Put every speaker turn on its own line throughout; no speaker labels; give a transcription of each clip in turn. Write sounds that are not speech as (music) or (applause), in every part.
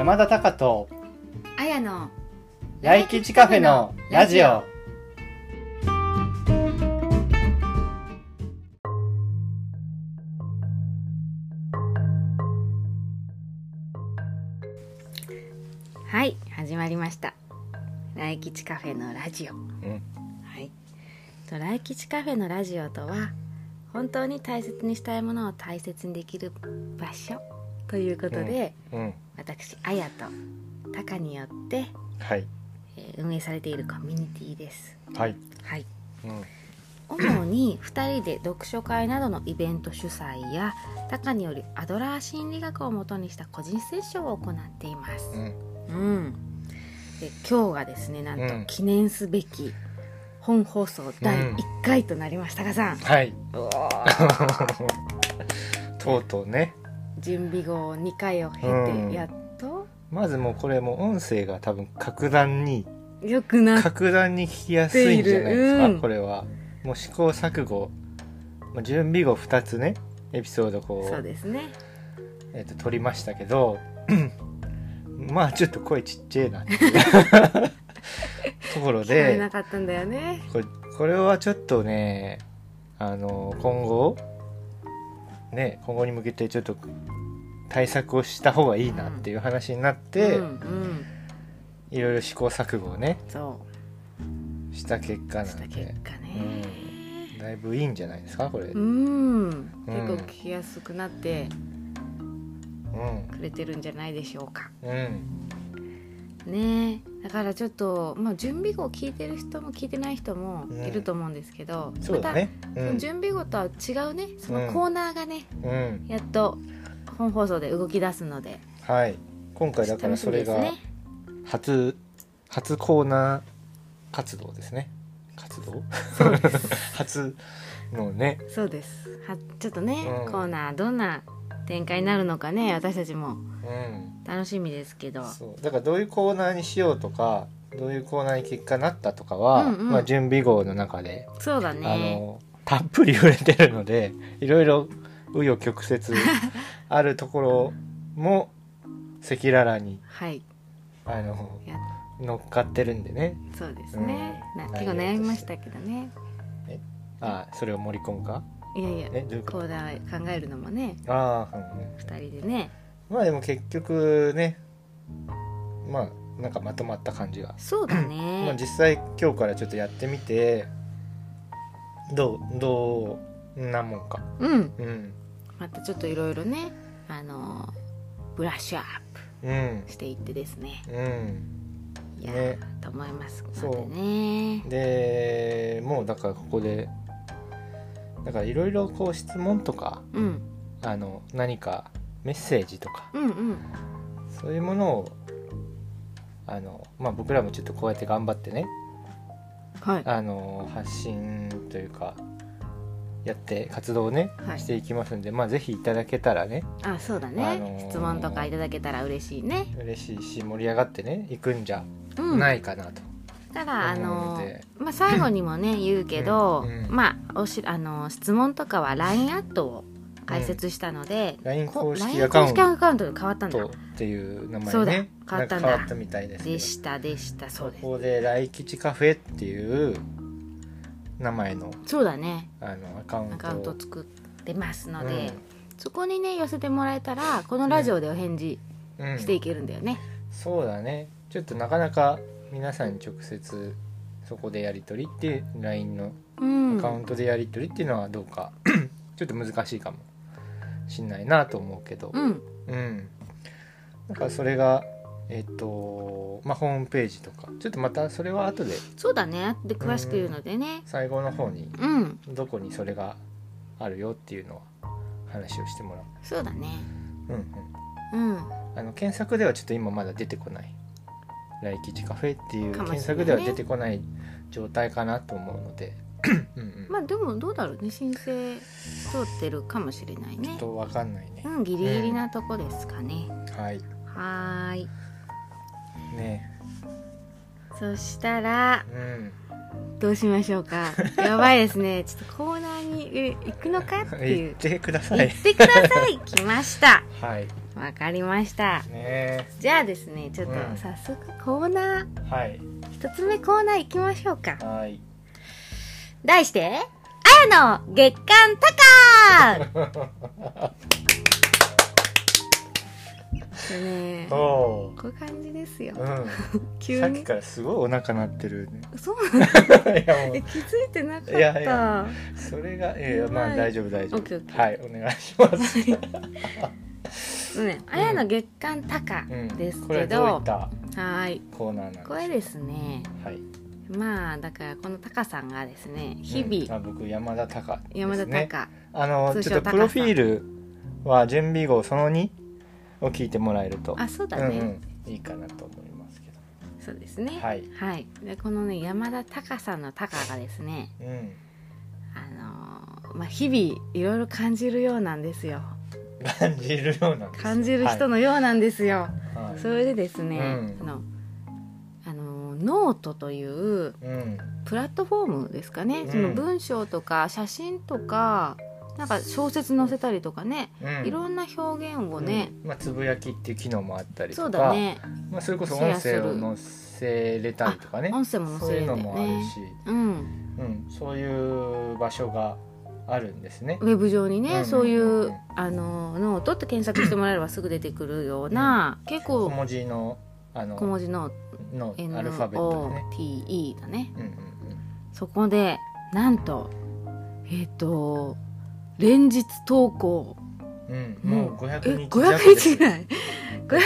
山田隆と
あやの
来吉カフェのラジオ。
はい始まりました。来吉カフェのラジオ。
うん。
はい。と来吉カフェのラジオとは本当に大切にしたいものを大切にできる場所ということで、
うん
私あやとタカによって、
はい。
えー運営されているコミュニティです。
はい。
はい。
うん。
主に2人で読書会などのイベント主催やタカによりアドラー心理学をもとにした個人セッションを行っています。
うん。
うん、で今日がですねなん
うん。
と記念すべき本放送第1回となりました。がさん、
はい。(laughs) とうとうね
準備後2回を経
うん
てやっと。
まずもうこれもう音声が多分格段に
良くなっ
格段に聞きやすいんじゃないですか、
うん。
これは。もう試行錯誤。まあ準備後2つねエピソードこう
そうですね。
えー、と撮りましたけどまあちょっと声ちっちゃいなっていう。ところで
なかったんだよね。
これこれはちょっとねあの今後ね今後に向けてちょっと対策をした方がいいなっていう話になって、
うんうん
いろいろ試行錯誤をね
そ
した結果なんで。
結果ね。
だいぶいいんじゃないですかこれ、
う
うん。
ん、結構聞きやすくなって
うん。
くれてるんじゃないでしょうか。
うん。
ね。えだからちょっと、まあ、準備後聞いてる人も聞いてない人も
うん。
いると思うんですけど、
そうだね。う
またその
ん、
準備後とは違うね。そのコーナーがね、
うん、
やっと本放送で動き出すので。
はい。今回だからそれが、
楽しみですね。
初初コーナー活動ですね。活動？(laughs) 初のね。
そうです。はちょっとね、
うん。
コーナーどんな展開になるのかね私たちも。
うん。
楽しみですけど。
そう。だからどういうコーナーにしようとかどういうコーナーに結果なったとかは、
うんうん。
まあ、準備号の中で、
そうだ
あ
ね
のたっぷり触れてるのでいろいろ紆余曲折あるところも赤裸々に
はい。
あの
や。
乗っかってるんでね。
そうですね、
うん。
な結構悩みましたけどね。
あそれを盛り込むか？
いやいや
えどういうこと？
考えるのもね。
ああ、うんうん。
2人でね。
まあでも結局ねまあなんかまとまった感じが、
そうだ (clears throat)
まあ
ね
実際今日からちょっとやってみてどうどうなもんか。
うん。
うん
またちょっといろいろねあのブラッシュアッ
うん。
プしていってですね。
うん。
いやー、
ね。
と思います。の
そう。
でね。
でもうだからここでだからいろいろこう質問とか
うん。
あの何かメッセージとか
うんうん。
そういうものをあのまあ僕らもちょっとこうやって頑張ってね
はい。
あの発信というかやって活動をね、
はい。
していきますんでまあぜひいただけたらね
あそうだね、
あのー
質問とかいただけたら嬉しいね。
嬉しいし盛り上がってねいくんじゃ
うん。
ないかなと、
ただあ
思う
の
ので。
まあ最後にもね言うけど、
うん。うん
まあおしあの質問とかは LINE アットを開設したので、
LINE
こ
公式
LINE
アカウント
公式アカウント。で変わったんだ
とっていう名前ね。
そうだ。変わったんだ。
なんか変わったみたいですけど。
でしたでした。そうです。
こで来吉カフェっていう名前の
そうだね。
あのアカウント。
アカウントを作ってますので、
うん。
そこにね寄せてもらえたらこのラジオでお返事
うん。
していけるんだよね、
そうだね。ちょっとなかなか皆さんに直接そこでやり取りって LINE の
うん。
アカウントでやり取りっていうのはどうか、(clears throat) ちょっと難しいかもしんないなと思うけど。
うん。
うん。だからそれがえっ、とまあホームページとか。ちょっとまたそれは後で。
そうだね。で詳しく言うのでね。
最後の方に
うん。
どこにそれがあるよっていうのは話をしてもら
そうだね。
ううんうん。
うん。
あの検索ではちょっと今まだ出てこない「来吉カフェ」っていう
かもしれないね。
検索では出てこない状態かなと思うので。(clears throat) うん、うん。
まあでもどうだろうね。申請通ってるかもしれないね。
ちょっと分かんないね。
う、んギリギリなとこですかね、
はい。
はーい
ね。
そしたら
うん。
どうしましょうか？(laughs) やばいですね。ちょっとコーナーにえ行くのかっていう。
言ってください。
言ってください。(laughs) 来ました。
はい。
わかりました。
ね。
じゃあですねちょっと
うん。
早速コーナー。
はい。
一つ目コーナー行きましょうか。
はい。
題してあやの月刊タカー (laughs) ね。
おお
こういう感じですよ。
ーうん。(laughs)
急に。
さっきからすごいお腹鳴ってるね。
そうなんだ (laughs)
いやも
え気づいてなかった。
いやいやうそれがいやい。やまあ大丈夫大丈夫。はいお願いします。
ね、あやの月刊タカ
うん
ですけど、
どういった
はーい。
コーナーなんですか？
これですね。
はい。
まあだからこのタカさんがですね日々、
うんあ僕山田隆ですね。
山田タカ、
あのちょっとプロフィールは準備号その2を聞いてもらえると。
あそうだね、
うんうん。いいかなと思いますけど。
そうですね。
はい。
はい。でこのね山田タカさんのタカがですね。
うん。
あのーまあ日々いろいろ感じるようなんですよ。
感じるようなんです
感じる人のようなんですよ、
はい、はい
それでですね、
うん。
あのあのノートという
うん。
プラットフォームですかね、
うん。
その文章とか写真とかなんか小説載せたりとかね、
うん。
いろんな表現をね、
うん。まあ、つぶやきっていう機能もあったりとか
そうだね。
まあ、それこそ音声を載せれたりとかね。
音声も載せるんだよ
そういうのもある
ね
し、
うん。
うん、そういう場所があるんですね。
ウェブ上にね、
うん
そういう、
うん
あのノートって検索してもらえればすぐ出てくるような、結構
小文字のあの
小文字の
のアルファベットでね、
NOTE だね。
うんうん。
そこでなんとえっ、と連日投稿。
うんうん、もう500日
え500日ぐらい？500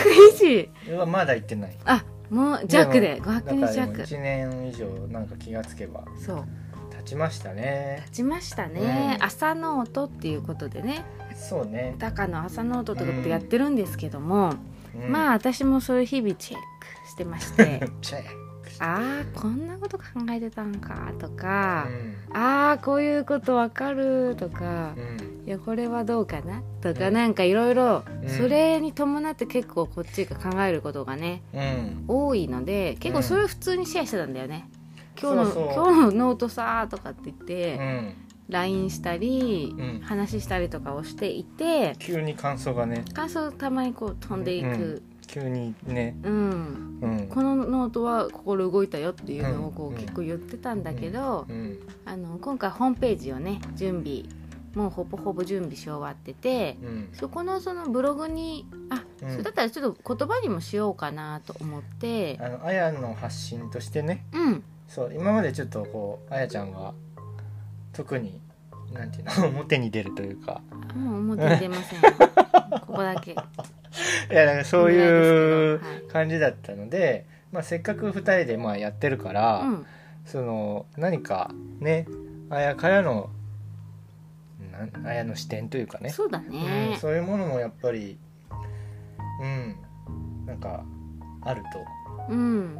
日？
うわまだ行ってない。
あもう弱で。500
もだから
日弱
1年以上なんか気がつけば
そう。
経ちましたね。
経ちましたね、
うん。
朝ノートっていうことでね。
そうね、
タカの朝ノートとかってやってるんですけども、
うん、
まあ私もそういう日々チェックしてまして。(laughs)
チェック
ああこんなこと考えてたんかとか
う、ん。
ああこういうことわかるとか、
うん。
いやこれはどうかなとか、
うん。
なんかいろいろ
うん。
それに伴って結構こっちが考えることがね
うん。
多いので結構それを普通にシェアしてたんだよね、今日の今日のノートさーとかって言って、
うん。
LINE したり、
うん。
話したりとかをしていて
急に感想がね。
感想たまにこう飛んでいく、
急にね。
うん。
うん。
このノートは心動いたよっていうのをこ
う
結構言ってたんだけど、
うん。
あの今回ホームページをね準備もうほぼほぼ準備し終わってて
うん。
そこのそのブログにあ、
うん。
それだったらちょっと言葉にもしようかなと思って。
あのあやの発信としてね。
うん。
そう今までちょっとこうあやちゃんが特になんていうの (laughs) 表に出るというか。
もう表に出ませんここだけ (laughs) (laughs)
いやなんかそういう感じだったので、まあ、せっかく2人でまあやってるから、
うん。
その何かねあやからのなんあやの視点というかね。
そうだ
うん
ね、
そういうものもやっぱりうんなんかある
うん。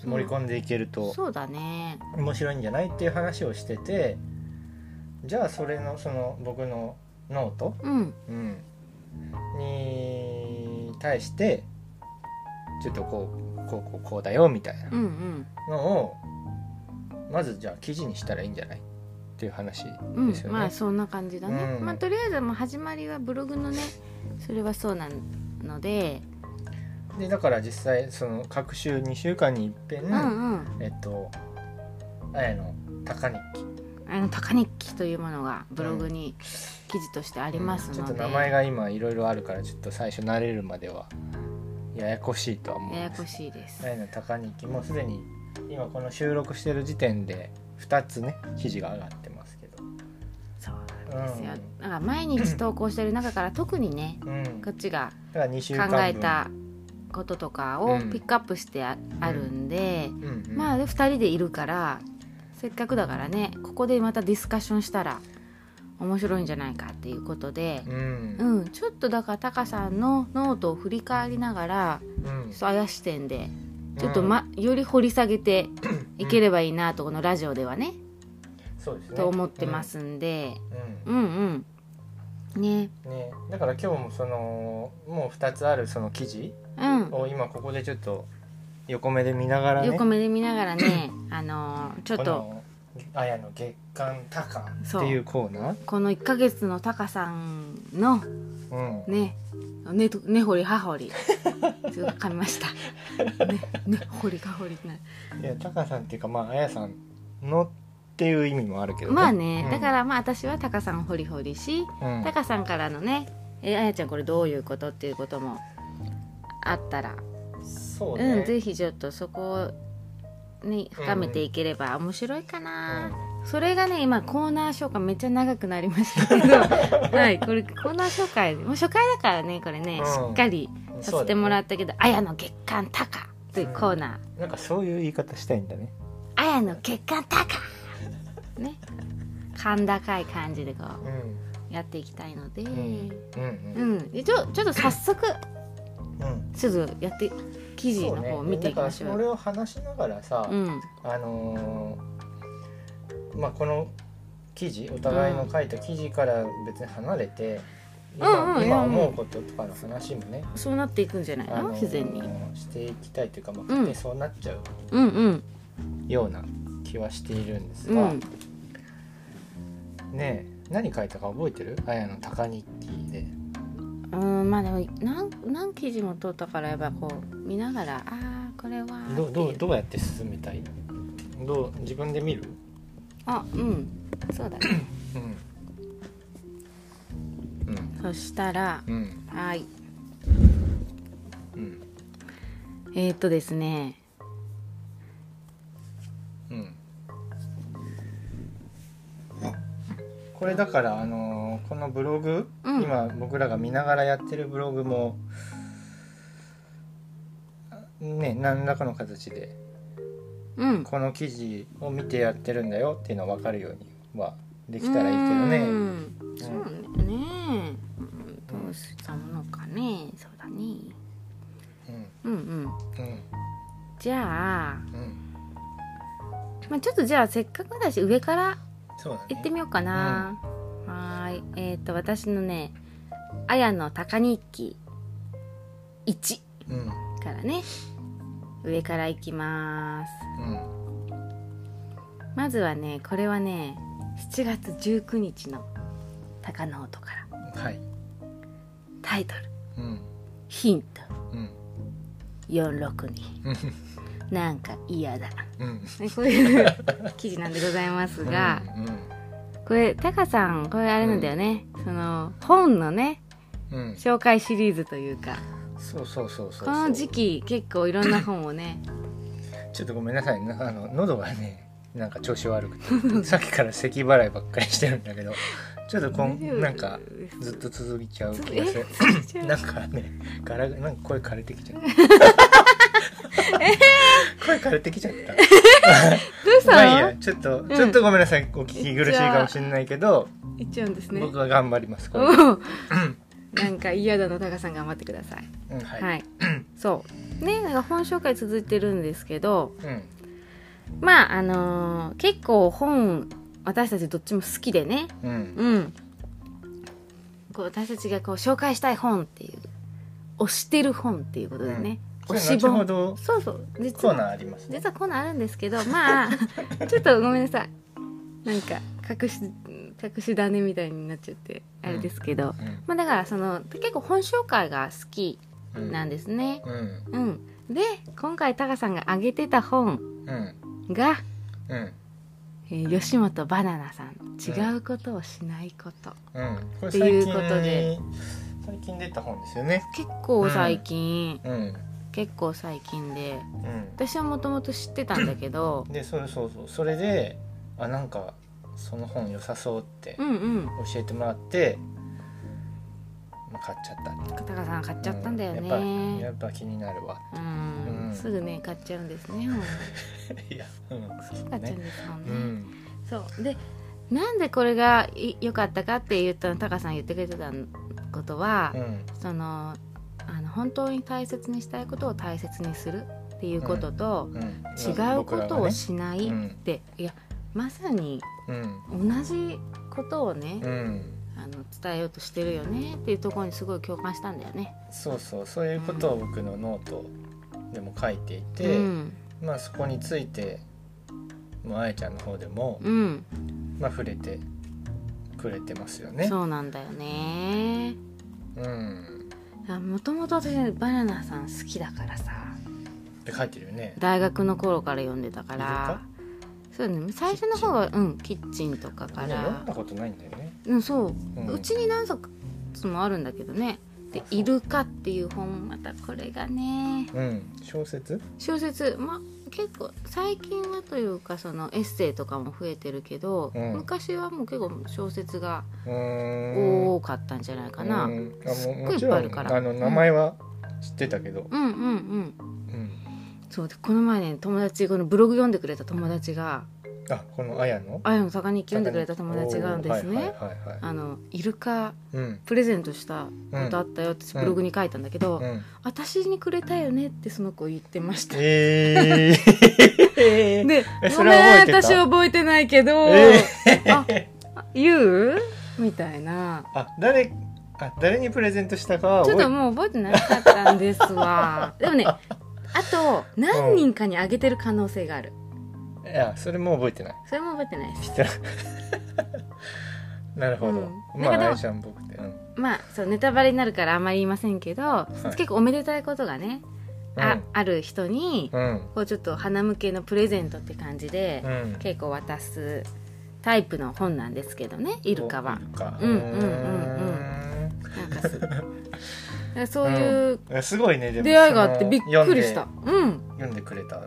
と盛り込んでいけると。
そうだね。
面白いんじゃないっていう話をしててじゃあそれのその僕のノート、
うん。
うん、に対してちょっとこうこうこうこうだよみたいな
うんうん。
のをまずじゃあ記事にしたらいいんじゃない？っていう話
うん
ですよね。
まあそんな感じだね、
うん。
まあとりあえずもう始まりはブログのねそれはそうなので。
でだから実際その各週2週間にいっぺん、
うんうん。
えっとあやの高日記
あの高日記というものがブログに記事としてあります
ちょっと
ので、
名前が今いろいろあるからちょっと最初慣れるまではややこしいとは思うん
ややこしいです。
あやの高日記もうすでに今この収録してる時点で2つね記事が上がってますけど。
そうなんですよ、
うん。
だから毎日投稿してる中から特にね
うん。
こっちが
だから2週
考えたこととかを
うん。
ピックアップしてあ,、るんで、
うん。うん、
まあで2人でいるからせっかくだからねここでまたディスカッションしたら面白いんじゃないかっていうことで
う、ん。
うんちょっとだからタカさんのノートを振り返りながら
うん。
ちょっとあや視点でちょっと、まより掘り下げていければいいなとこのラジオではね、
そうですね。
と思ってますんで、
うん、
うん、うん。ね。
ね。だから今日もそのもう2つあるその記事
うん。
を今ここでちょっと横目で見ながらね。
横目で見ながらね (laughs) あのーちょっと。
このあやの月刊タカっていうコーナー？
この1ヶ月のタカさんの
うん。
ねねと根掘り葉掘りすごく噛みました。(laughs) ねね掘り葉掘りない
やタカさんっていうかまああやさんのっていう意味もあるけどね。
まあね、
うん。
だからまあ私はタカさん掘り掘りし、
うん。
タカさんからのね「えあやちゃんこれどういうこと?」っていうこともあったら
そうね。
うんぜひちょっとそこをね深めていければ面白いかな、それがね今コーナー紹介めっちゃ長くなりましたけど。(laughs) はいこれコーナー紹介もう初回だからねこれね、
うん。
しっかりさせてもらったけど「あやの月刊タカ」というコーナー。
なんかそういう言い方したいんだね「
あやの月刊タカ」ね。甲高い感じでこ
うん。
うやっていきたいので、
うん。うん。
うん、でちょちょっと早速
うん。
ちょっとやって記事の方を見ていきましょう。
だからそれを話しながらさ、
うん。
あのーまあこの記事お互いの書いた記事から別に離れて、今
うんうん
今思うこととかの話もね、
そうなっていくんじゃないの、
あのー
自然に。
していきたいというか、まあ、
ん
勝手にそうなっちゃう
うんうん。
ような気はしているんですが、
うん。
ねえ何書いたか覚えてる？あやの高日記で
うんまあでも何何記事も取ったからやっぱこう見ながらああこれは
どうど
う
どうやって進めたい？どう自分で見る？
あうん。そうだね。
うん。うん。
そしたら
うん。
はい。
うん。
えー、っとですね。
うんこれだからあのーこのブログ、
うん。
今僕らが見ながらやってるブログもね何らかの形で
うん。
この記事を見てやってるんだよっていうのは分かるようにはできたらいいけどね。
うん。そうねね。うん。どうしたものかね。そうだね。
うん。
うんうん。
うん。
じゃあ、
うん。
まあ、ちょっとじゃあせっかくだし上から
そうだね。
行ってみようかな、はーい。えっ、と私のね「あやの高日記。1
うん」
からね。上から行きます。
うん。
まずはねこれはね7月19日のタカノートから。
はい。
タイトル。
うん。
ヒント。
うん。
462
うん
なんか嫌だ。
うん。
ねこういう記事なんでございますが、これタカさんこれあれなんだよね、その本のね
うん。うん
紹介シリーズというか。
そうそうそうそう
この時期結構いろんな本をね。
ちょっとごめんなさい。なあの喉がねなんか調子悪くて。(laughs) さっきから咳払いばっかりしてるんだけど。ちょっとこんなんかずっと続いちゃう気がする。(laughs) なんかねガラなんか声枯れてきちゃった (laughs) (laughs) 声枯れてきちゃった。
どうしたの、
まあいいや。ちょっと、ちょっとごめんなさい。お聞き苦しいかもしれないけど、
いっちゃうんですね。
僕は頑張ります (clears throat)
なんか嫌だのタカさん頑張ってください。
うんはい、
はい、そう。ねなんか本紹介続いてるんですけど
うん。
まああのー結構本私たちどっちも好きでね。
うん。
うん。こう私たちがこう紹介したい本っていう推してる本っていうことでね、
それ後ほ
推し本
ど
そうそう。実は
コーナーありますね。
実はコーナーあるんですけどまあ (laughs) ちょっとごめんなさい。なんか隠し隠し種みたいになっちゃってあれですけど、
うん
まあだからその結構本紹介が好き
うん
なんですね。
うん。
うん、で今回タカさんが挙げてた本
うん。
が、
うん。
えー吉本バナナさん「違うことをしないこと。っていうことで。
最近出た本ですよね」
結構最近、
うん
結構最近で
うん。
私はもともと知ってたんだけど
でそれそうそう。それであなんかその本良さそうって
うんうん。
教えてもらって、まあ、買っちゃった。
タカさん買っちゃったんだよ
うやっ
ね
ぱやっぱ気になるわ
うん、
うん。
すぐね買っちゃうんですね (laughs) 本
いやうん。
すぐ買っちゃうんですもんね。
うん
そう。でなんでこれがい良かったかって言ったのタカさん言ってくれてたことは、
うん。
その本当に大切にしたいことを大切にするっていうことと、
うん
違うことをしない
うん。
って、いやまさに
うん
同じことをね、
うん。
あの伝えようとしてるよねっていうところにすごい共感したんだよね。
そうそうそういうことを僕のノートでも書いていて、
うん。
まあそこについてもうあやちゃんの方でも、
うん、
まあ触れてくれてますよね。
そうなんだよね。
うん
もともと私バナナさん好きだからさ。
って書いてるよね。
大学の頃から読んでたから。そうね最初の方はうんキッチンとかか
ね読ん
ら
だことないんだよね。
うんそう。
うん。
うちに何冊もあるんだけどね。で「イルカ」っていう本またこれがね。
うん。小説？
小説。まあ結構最近はというかそのエッセイとかも増えてるけど、
うん。
昔はもう結構小説が
うーん。
多かったんじゃないかな、
うん。あ
すっごいいっぱいあるから。
んあの名前は知ってたけど。
うんうんうん。
うん。
そうでこの前ね友達このブログ読んでくれた友達が
あこのあやの？
あやの坂日記読んでくれた友達がですね、あのイルカ
うん。
プレゼントしたことあったよってブログに書いたんだけど、
うん。
私にくれたよねってその子言ってました。
えー。
でごめん私覚えてないけど、
え
ああ言う？みたいな。
あ誰あ誰にプレゼントしたかは
ちょっともう覚えてなかったんですわ。でもねあと何人かにあげてる可能性がある
いやそれも覚えてない。
それも覚えてないです。
知ってるなるほど、
うん。
まああやちゃん僕って。うん。
まあそうネタバレになるからあんまり言いませんけど、
い。
結構おめでたいことがね、あある人に
うん。
こうちょっと花向けのプレゼントって感じで、
うん。
結構渡すタイプの本なんですけどねイルカは。うんうんうんうん。なんかす (laughs) そういう
うん。すごいね
出会いがあってびっくりし
そ
た
の
うん。
読んでくれた。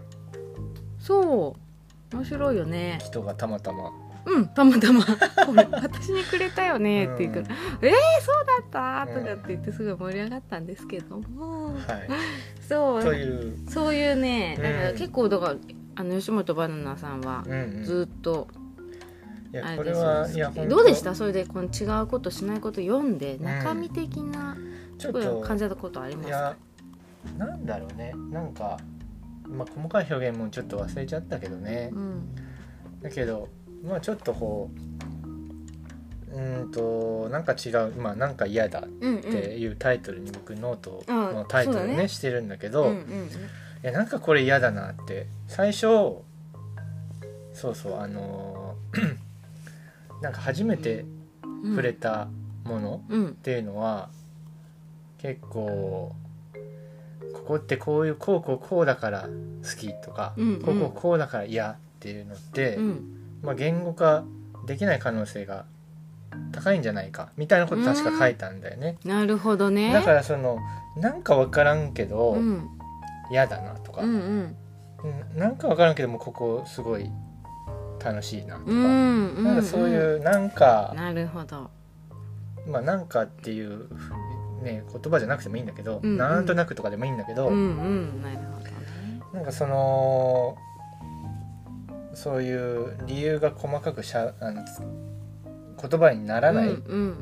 そう面白いよね。
人がたまたま。
うんたまたま。これ私にくれたよね。って言うから「えー、そうだった!」とかって言ってすごい盛り上がったんですけども、
はい。
そう。
という、
そういうね
うん
だから結構だからあの吉本バナナさんは
うんうん、
ずっと
いや
あれですどうでした？それでこの違うことしないこと読んで中身的な
ちょっと
感じたことありますか？
なんだろうね。なんか、まあ、細かい表現もちょっと忘れちゃったけどね。
うん。
だけどまあちょっとこううーんとなんか違うまあなんか嫌だ
うん
っていうタイトルに僕ノート
あ
のタイトルね
そうだね。
してるんだけど、
うんうん
いやなんかこれ嫌だなって。最初そうそうあのーなんか初めて
うん。
触れたもの
うん。
っていうのは、結構ここってこういうこうこうこうだから好きとか、
うんうん。
こうこうこうだから嫌っていうのって、
うん。
まあ、言語化できない可能性が高いんじゃないかみたいなこと確か書いたんだよね。
なるほどね。
だからそのなんか分からんけど
うん。
嫌だなとか、
うんうん。
うんなんか分からんけどもここすごい楽しいなとか、
うんうん。
なんかそういうなんか、
なるほど。
まあなんかっていう、ね、言葉じゃなくてもいいんだけど、
うんうん。
なんとなくとかでもいいんだけど、
うんうん。な
んかそのそういう理由が細かくしゃあのつ言葉にならない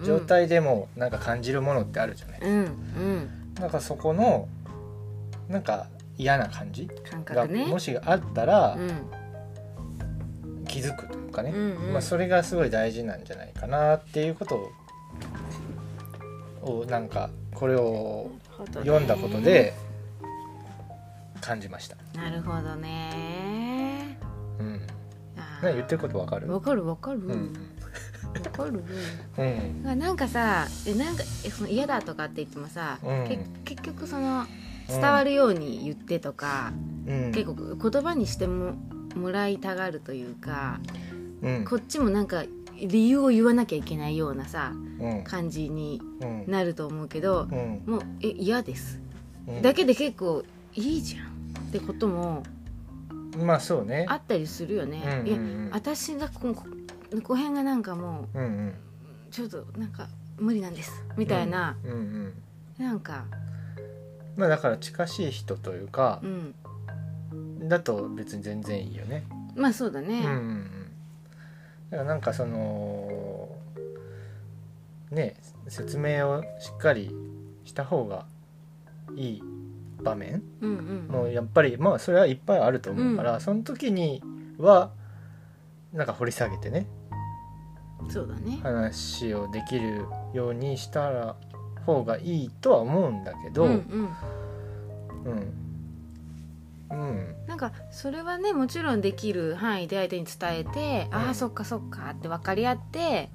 状態でもなんか感じるものってあるじゃない、
うんうん。
なんかそこのなんか嫌な感じ
感
が
覚ね。
もしあったら
うん。
気づくというかね、
うんうん。
まあ、それがすごい大事なんじゃないかなっていうことををなんかこれを読んだことで感じました。
なるほどね。
うん、
あー。
何言ってることわかる？
わかるわかる。わ
うん。
かる。(laughs)
うん。
なんかさえなんかえその嫌だとかって言ってもさ、結局その伝わるように言ってとか、
うん。
結構言葉にしてももらいたがるというか、
うん。
こっちもなんか理由を言わなきゃいけないようなさ
うん。
感じに
うん
なると思うけど、
うん。
もうえ嫌です、
うん。
だけで結構いいじゃんってことも
まあそうね。
あったりするよね、
うんうんうん。
いや私がここ辺がなんかも
うんうん。
うちょっとなんか無理なんですみたいな、
うんうん。
なんか
まあだから近しい人というか
うん。
だと別に全然いいよね。
まあそうだね、
うんうんうんだからなんかそのね説明をしっかりした方がいい場面
うんうん。
もやっぱりまあそれはいっぱいあると思うから、その時にはなんか掘り下げてね
そうだね。
話をできるようにしたら方がいいとは思うんだけど、
うん
うん。
うん
うん。
なんかそれはねもちろんできる範囲で相手に伝えて、
うん。
ああそっかそっかって分かり合って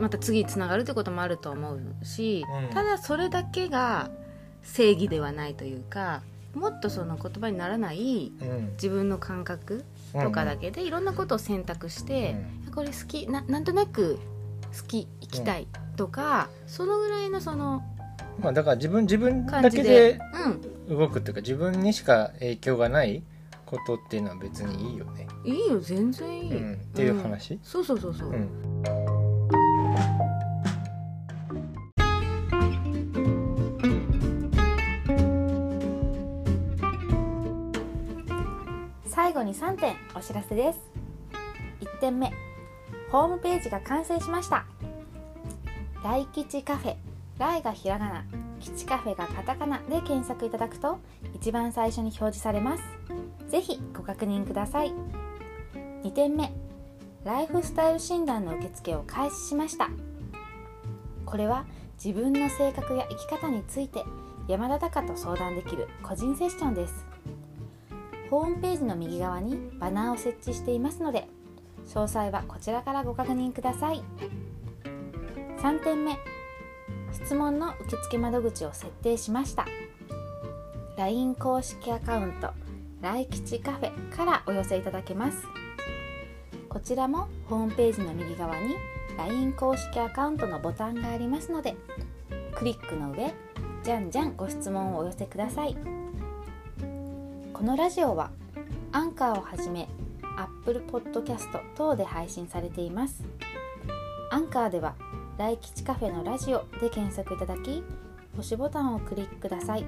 また次につながるってこともあると思うし、
うん。
ただそれだけが正義ではないというかもっとその言葉にならない
うん。
自分の感覚とかだけでいろんなことを選択して、これ好きななんとなく好き行きたいとか、そのぐらいのその
まあだから自分自分
感
だけ
じで
で
うん
動くっていうか自分にしか影響がないことっていうのは別にいいよね、
いいよ全然いい、
うん、っていう話、
そうそうそうそう、
うん。
最後に3点お知らせです。1点目。ホームページが完成しました。大吉カフェ。来がひらがな吉カフェがカタカナで検索いただくと一番最初に表示されます。ぜひご確認ください。2点目ライフスタイル診断の受付を開始しました。これは自分の性格や生き方について山田隆と相談できる個人セッションです。ホームページの右側にバナーを設置していますので詳細はこちらからご確認ください。3点目質問の受付窓口を設定しました。LINE 公式アカウント来吉カフェからお寄せいただけます。こちらもホームページの右側に LINE 公式アカウントのボタンがありますのでクリックの上じゃんじゃんご質問をお寄せください。このラジオはアンカーをはじめ Apple Podcast 等で配信されています。アンカーでは来吉カフェのラジオで検索いただき星ボタンをクリックください。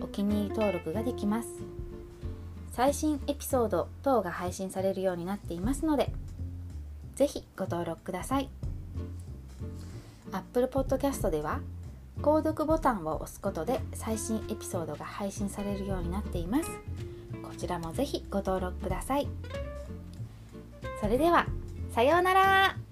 お気に入り登録ができます。最新エピソード等が配信されるようになっていますのでぜひご登録ください。Apple Podcast では購読ボタンを押すことで最新エピソードが配信されるようになっています。こちらもぜひご登録ください。それではさようなら。